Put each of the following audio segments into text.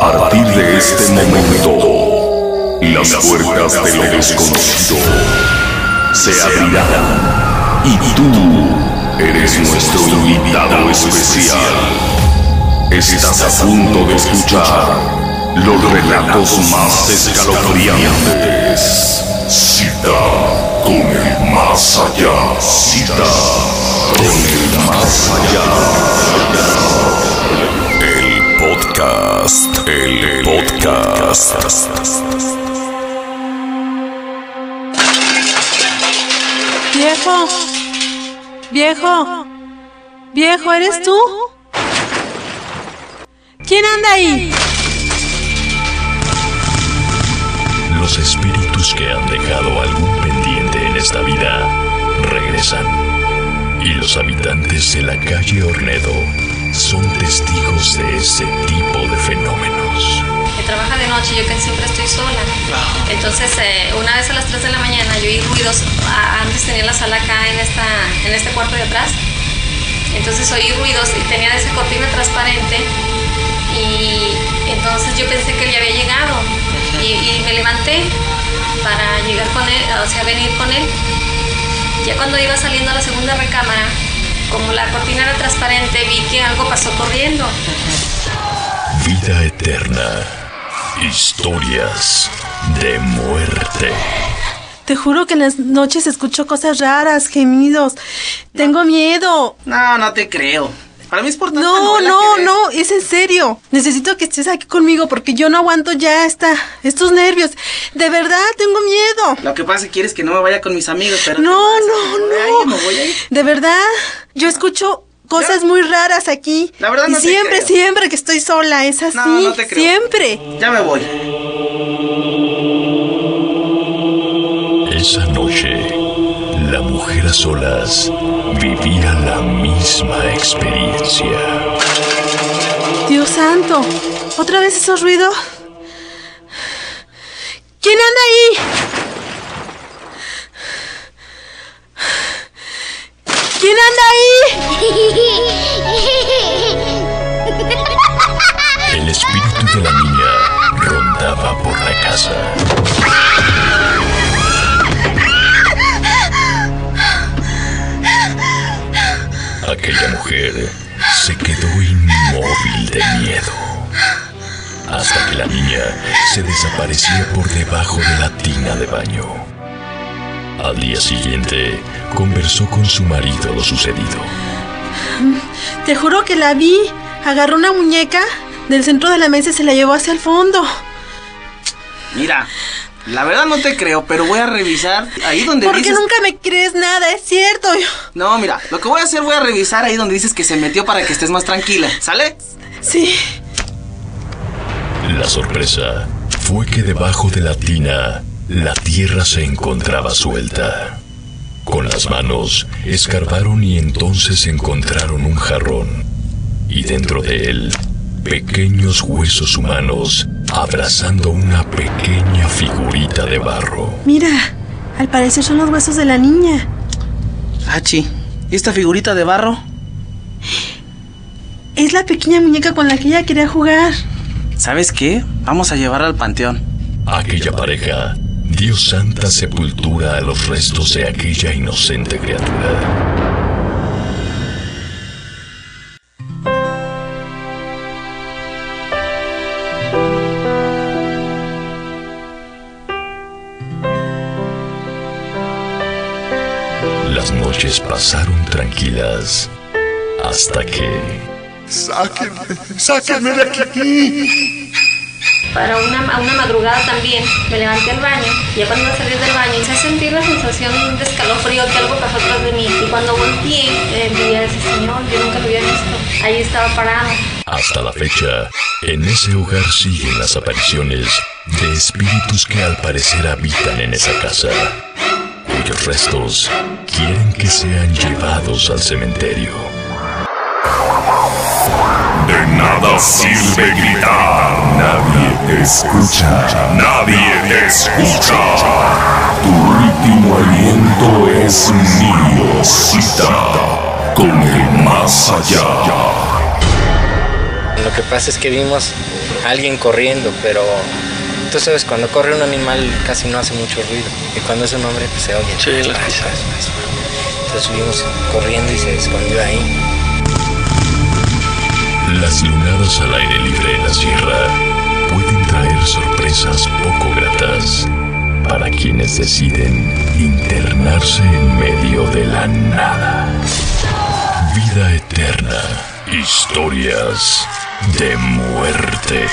A partir de este momento, las puertas de lo desconocido se abrirán y tú eres nuestro invitado especial. Estás a punto de escuchar los relatos más escalofriantes. Cita con el más allá. Cita con el más allá. El podcast. El podcast. Viejo, viejo, viejo, ¿eres tú? ¿Quién anda ahí? Los espíritus que han dejado algún pendiente en esta vida regresan. Y los habitantes de la calle Ornedo son testigos de ese tipo de fenómenos. que trabaja de noche, yo que siempre estoy sola. Entonces, eh, una vez a las 3 de la mañana yo oí ruidos, antes tenía la sala acá en, esta, en este cuarto de atrás, entonces oí ruidos y tenía esa cortina transparente y entonces yo pensé que él ya había llegado y, y me levanté para llegar con él, o sea, venir con él. Ya cuando iba saliendo a la segunda recámara, como la cortina era transparente, vi que algo pasó corriendo. Vida eterna. Historias de muerte. Te juro que en las noches escucho cosas raras, gemidos. Tengo miedo. No, no te creo. Para mí es por tanta No, no, no, es en serio. Necesito que estés aquí conmigo porque yo no aguanto ya esta, estos nervios. De verdad, tengo miedo. Lo que pasa es que quieres que no me vaya con mis amigos, pero... No, no, no. me voy a ir. De verdad, yo escucho cosas muy raras aquí. La verdad y no te siempre, creo. siempre que estoy sola, es así. No, no te creo. Siempre. Ya me voy. Esa noche, la mujer a solas vivía la misma experiencia. Dios santo, ¿otra vez esos ruidos? ¿Quién anda ahí? Conversó con su marido lo sucedido. Te juro que la vi. Agarró una muñeca del centro de la mesa y se la llevó hacia el fondo. Mira, la verdad no te creo, pero voy a revisar ahí donde Porque dices... nunca me crees nada, es cierto. No, mira, lo que voy a hacer, voy a revisar ahí donde dices que se metió para que estés más tranquila, ¿sale? Sí. La sorpresa fue que debajo de la tina la tierra se encontraba suelta. Con las manos escarbaron y entonces encontraron un jarrón. Y dentro de él, pequeños huesos humanos abrazando una pequeña figurita de barro. Mira, al parecer son los huesos de la niña. Hachi, ¿y esta figurita de barro? Es la pequeña muñeca con la que ella quería jugar. ¿Sabes qué? Vamos a llevarla al panteón. Aquella pareja dio santa sepultura a los restos de aquella inocente criatura. Las noches pasaron tranquilas hasta que Sáquenme, sáquenme de aquí. Para una, a una madrugada también me levanté al baño ya cuando iba a salir del baño hice sentir la sensación de escalofrío que algo pasó atrás de mí y cuando volteé eh, vi a ese señor, yo nunca lo había visto, ahí estaba parado. Hasta la fecha, en ese hogar siguen las apariciones de espíritus que al parecer habitan en esa casa, cuyos restos quieren que sean llevados al cementerio. Nada sirve gritar. Nadie te escucha. Nadie te escucha. Tu último aliento es mío. Cita con el más allá. Lo que pasa es que vimos a alguien corriendo, pero tú sabes, cuando corre un animal casi no hace mucho ruido. Y cuando es un hombre, pues se oye. Sí. Entonces vimos corriendo y se escondió ahí. Las lunadas al aire libre en la sierra pueden traer sorpresas poco gratas para quienes deciden internarse en medio de la nada. Vida eterna. Historias de muerte.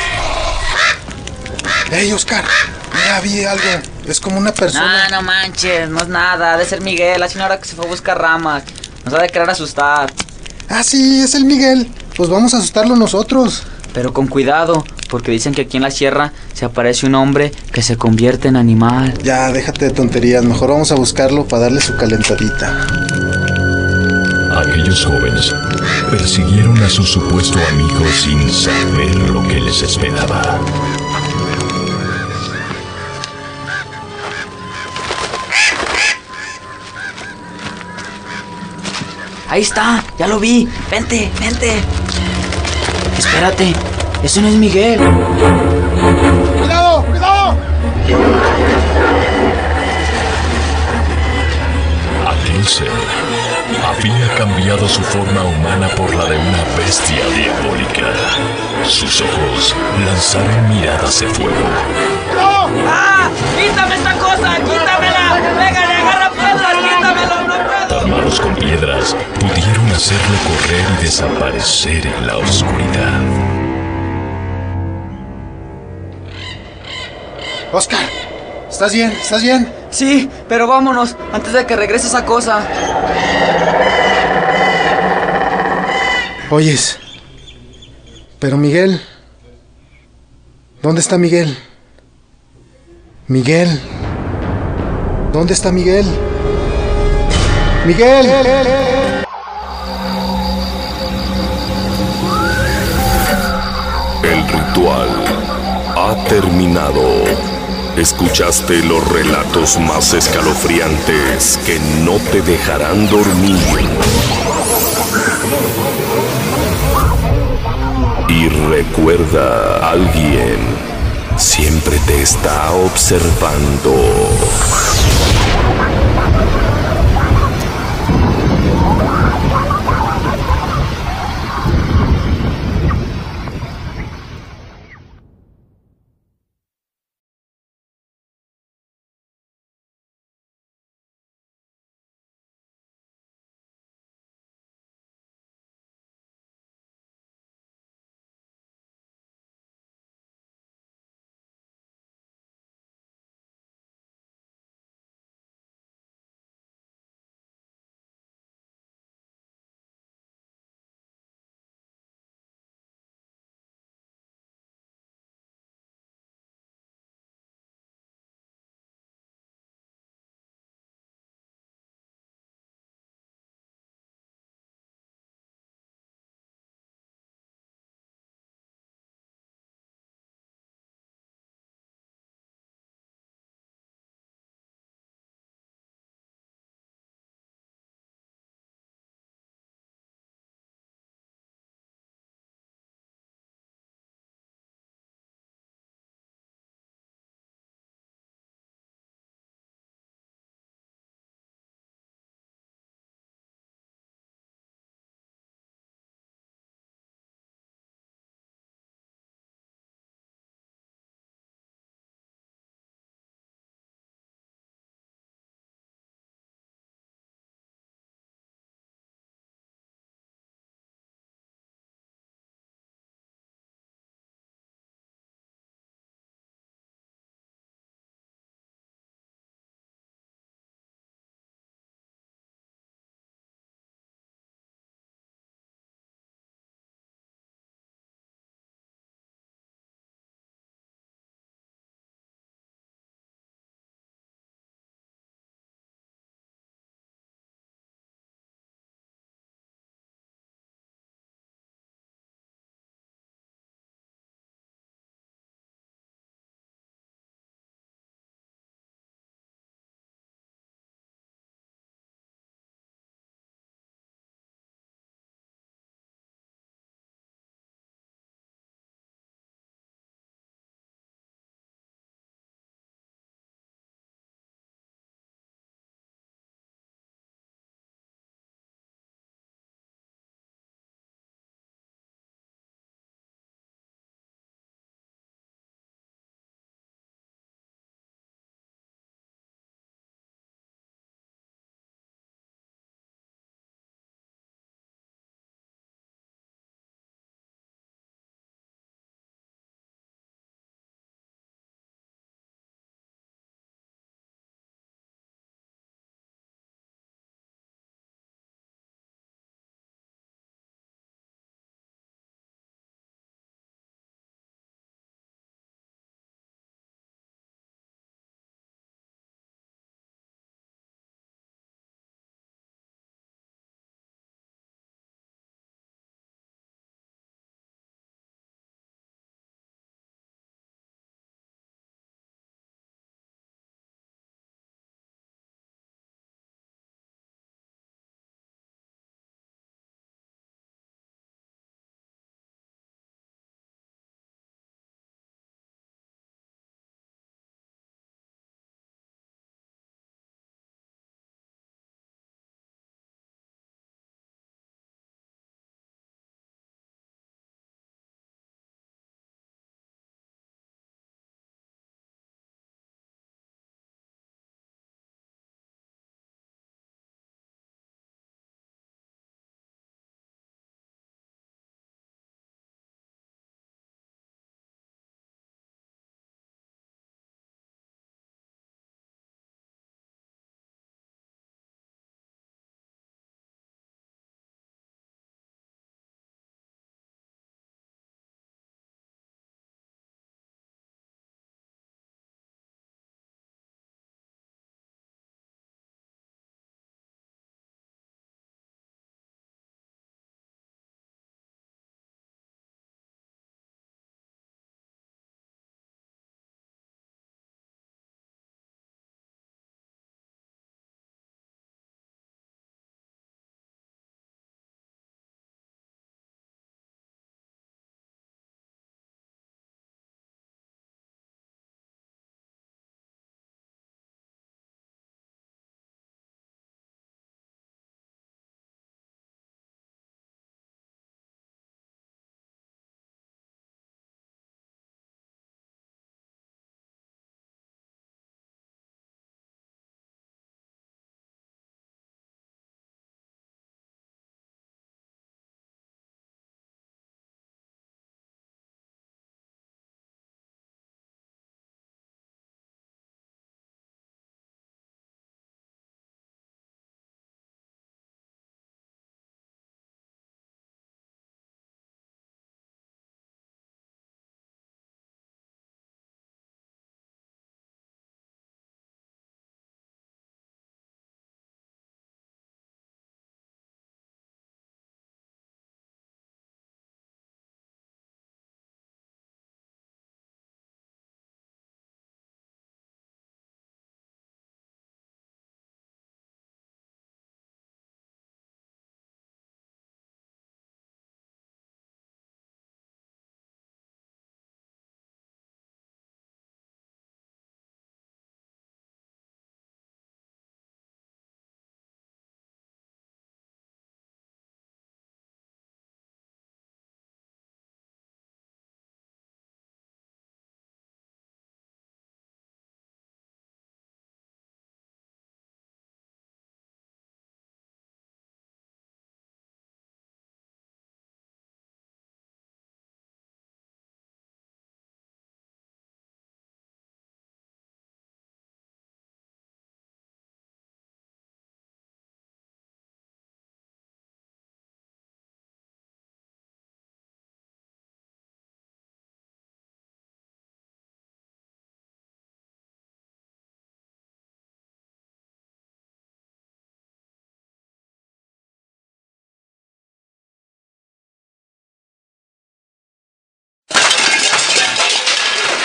¡Ey, Oscar! Mira, vi algo. Es como una persona. Ah, no manches, no es nada. Ha de ser Miguel, la señora que se fue a buscar ramas. Nos ha de querer asustar. Ah, sí, es el Miguel. Pues vamos a asustarlo nosotros. Pero con cuidado, porque dicen que aquí en la sierra se aparece un hombre que se convierte en animal. Ya, déjate de tonterías. Mejor vamos a buscarlo para darle su calentadita. Aquellos jóvenes persiguieron a su supuesto amigo sin saber lo que les esperaba. Ahí está, ya lo vi. Vente, vente. Espérate, ese no es Miguel. ¡Cuidado! ¡Cuidado! Aquel ser había cambiado su forma humana por la de una bestia diabólica. Sus ojos lanzaron miradas de fuego. ¡Ah! ¡Quítame esta cosa! ¡Quítamela! ¡Pégale, con piedras, pudieron hacerlo correr y desaparecer en la oscuridad. Oscar, ¿estás bien? ¿Estás bien? Sí, pero vámonos antes de que regrese esa cosa. Oyes. Pero Miguel. ¿Dónde está Miguel? Miguel. ¿Dónde está Miguel? Miguel. El ritual ha terminado. Escuchaste los relatos más escalofriantes que no te dejarán dormir. Y recuerda, alguien siempre te está observando.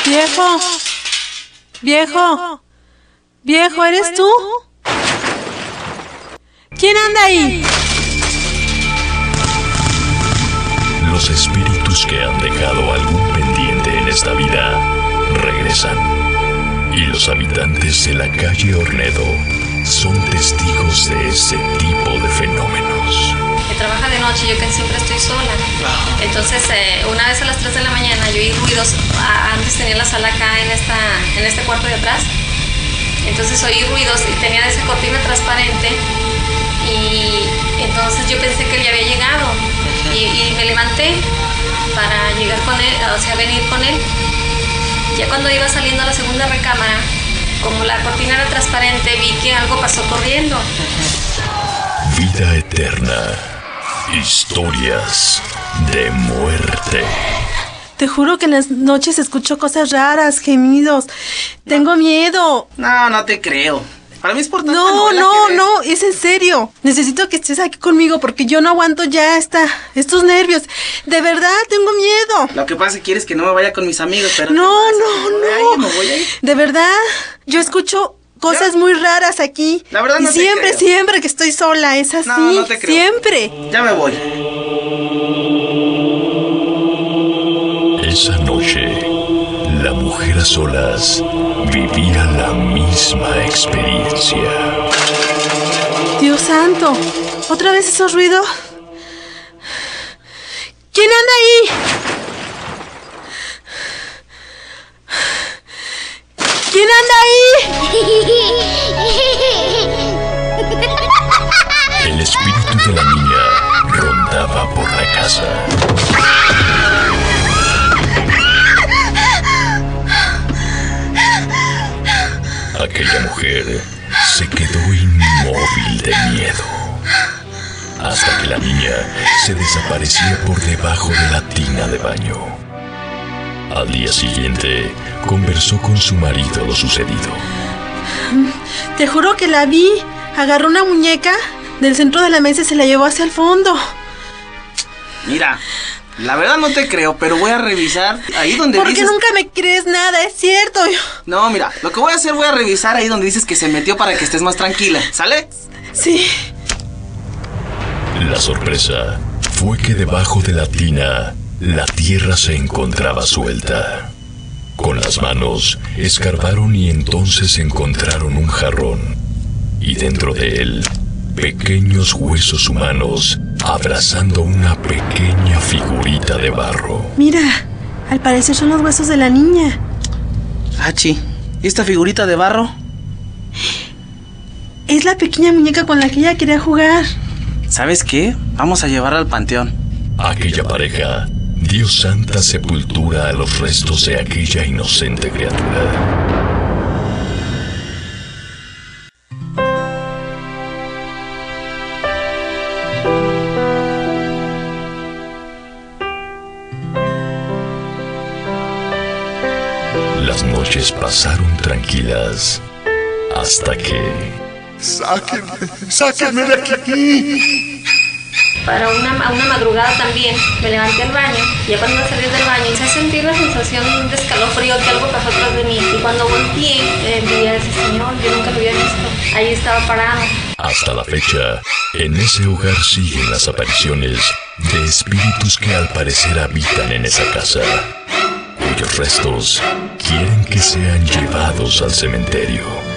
Viejo. Viejo. Viejo, ¿eres tú? ¿Quién anda ahí? Los espíritus que han dejado algún pendiente en esta vida regresan. Y los habitantes de la calle Ornedo son testigos de ese tipo de fenómenos. Trabaja de noche, yo que siempre estoy sola. Entonces, eh, una vez a las 3 de la mañana yo oí ruidos, antes tenía la sala acá en, esta, en este cuarto de atrás, entonces oí ruidos y tenía esa cortina transparente y entonces yo pensé que él ya había llegado y, y me levanté para llegar con él, o sea, venir con él. Ya cuando iba saliendo a la segunda recámara, como la cortina era transparente, vi que algo pasó corriendo. Vida eterna. Historias de muerte. Te juro que en las noches escucho cosas raras, gemidos. Tengo miedo. No, no te creo. Para mí es por No, no, no, es en serio. Necesito que estés aquí conmigo porque yo no aguanto ya esta, estos nervios. De verdad, tengo miedo. Lo que pasa es que quieres que no me vaya con mis amigos, pero... No, no, no. me voy a ir. De verdad, yo escucho cosas muy raras aquí. La verdad y no te siempre, creo. siempre que estoy sola, es así. No, no te creo. Siempre. Ya me voy. Esa noche, la mujer a solas vivía la misma experiencia. Dios santo, ¿otra vez esos ruidos? ¿Quién anda ahí? Aquella mujer se quedó inmóvil de miedo. Hasta que la niña se desaparecía por debajo de la tina de baño. Al día siguiente, conversó con su marido lo sucedido. Te juro que la vi. Agarró una muñeca del centro de la mesa y se la llevó hacia el fondo. Mira, la verdad no te creo, pero voy a revisar ahí donde Porque dices... nunca me crees nada, es cierto. No, mira, lo que voy a hacer, voy a revisar ahí donde dices que se metió para que estés más tranquila, ¿sale? Sí. La sorpresa fue que debajo de la tina la tierra se encontraba suelta. Con las manos escarbaron y entonces encontraron un jarrón. Y dentro de él, pequeños huesos humanos abrazando una pequeña figurita de barro. Mira, al parecer son los huesos de la niña. Hachi, ¿y esta figurita de barro? Es la pequeña muñeca con la que ella quería jugar. ¿Sabes qué? Vamos a llevarla al panteón. Aquella pareja dio santa sepultura a los restos de aquella inocente criatura. Noches pasaron tranquilas hasta que... Sáquenme, sáquenme de aquí. Para una, una madrugada también me levanté al baño y ya cuando iba a salir del baño empecé a sentir la sensación de escalofrío que algo pasó atrás de mí y cuando volteé eh, vi a ese señor, yo nunca lo había visto, ahí estaba parado. Hasta la fecha, en ese hogar siguen las apariciones de espíritus que al parecer habitan en esa casa, cuyos restos quieren que sean llevados al cementerio.